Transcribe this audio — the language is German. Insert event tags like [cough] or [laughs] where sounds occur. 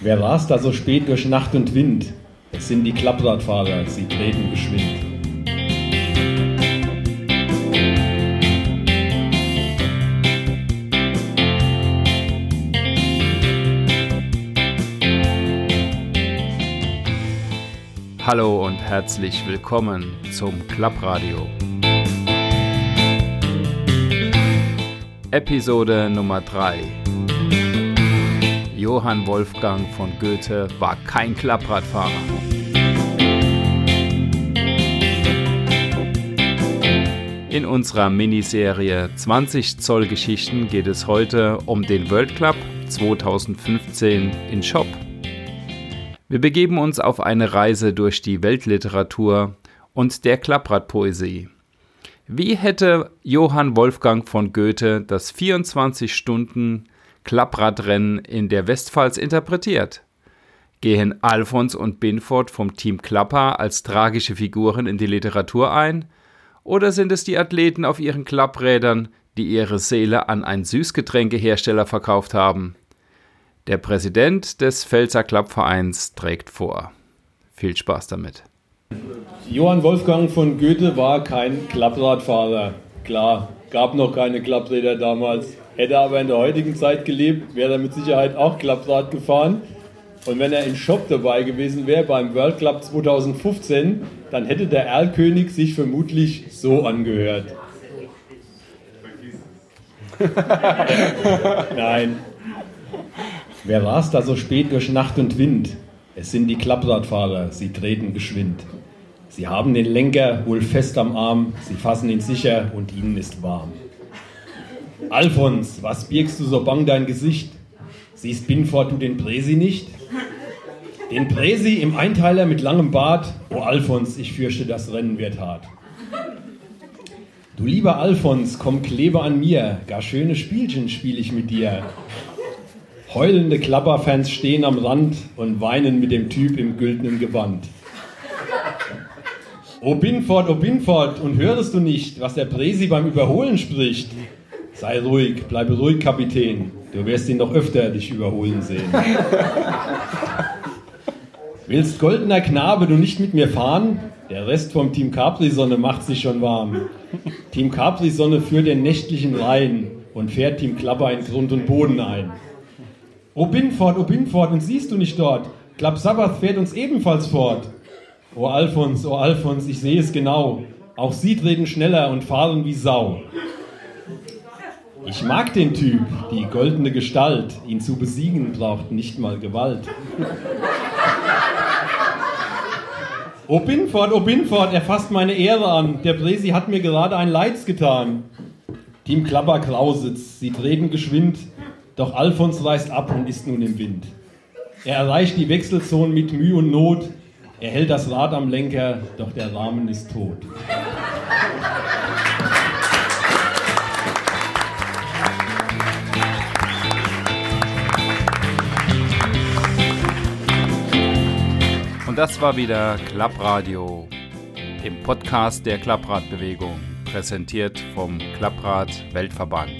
Wer rast da so spät durch Nacht und Wind? Es sind die Klappradfahrer, sie treten geschwind. Hallo und herzlich willkommen zum Klappradio. Episode Nummer 3. Johann Wolfgang von Goethe war kein Klappradfahrer. In unserer Miniserie 20 Zoll Geschichten geht es heute um den World Club 2015 in Shop. Wir begeben uns auf eine Reise durch die Weltliteratur und der Klappradpoesie. Wie hätte Johann Wolfgang von Goethe das 24 Stunden Klappradrennen in der Westpfalz interpretiert? Gehen Alfons und Binford vom Team Klapper als tragische Figuren in die Literatur ein? Oder sind es die Athleten auf ihren Klapprädern, die ihre Seele an einen Süßgetränkehersteller verkauft haben? Der Präsident des Pfälzer Klappvereins trägt vor. Viel Spaß damit. Johann Wolfgang von Goethe war kein Klappradfahrer. Klar, gab noch keine Klappräder damals. Hätte aber in der heutigen Zeit gelebt, wäre er mit Sicherheit auch Klapprad gefahren. Und wenn er in Shop dabei gewesen wäre beim World Club 2015, dann hätte der Erlkönig sich vermutlich so angehört. [laughs] Nein. Wer rast da so spät durch Nacht und Wind? Es sind die Klappradfahrer, sie treten geschwind. Sie haben den Lenker wohl fest am Arm, sie fassen ihn sicher und ihnen ist warm. Alfons, was birgst du so bang dein Gesicht? Siehst Binford du den Presi nicht? Den Presi im Einteiler mit langem Bart? Oh Alfons, ich fürchte, das Rennen wird hart. Du lieber Alfons, komm klebe an mir, gar schöne Spielchen spiel ich mit dir. Heulende Klapperfans stehen am Rand und weinen mit dem Typ im güldenen Gewand. O Binford, o Binford, und hörst du nicht, was der Presi beim Überholen spricht? Sei ruhig, bleibe ruhig, Kapitän. Du wirst ihn noch öfter dich überholen sehen. Willst goldener Knabe du nicht mit mir fahren? Der Rest vom Team Capri-Sonne macht sich schon warm. Team Capri-Sonne führt den nächtlichen Rhein und fährt Team Klapper in Grund und Boden ein. O Binford, o Binford, und siehst du nicht dort? Klapp Sabbath fährt uns ebenfalls fort. O Alfons, o Alfons, ich sehe es genau. Auch sie treten schneller und fahren wie Sau. Ich mag den Typ, die goldene Gestalt. Ihn zu besiegen braucht nicht mal Gewalt. O Binford, o Binford, er fasst meine Ehre an. Der Presi hat mir gerade ein Leids getan. Team Klapper Klausitz, sie treten geschwind, doch Alfons reißt ab und ist nun im Wind. Er erreicht die Wechselzone mit Mühe und Not, er hält das Rad am Lenker, doch der Rahmen ist tot. Und das war wieder Klappradio im Podcast der Klappradbewegung, präsentiert vom Klapprad Weltverband.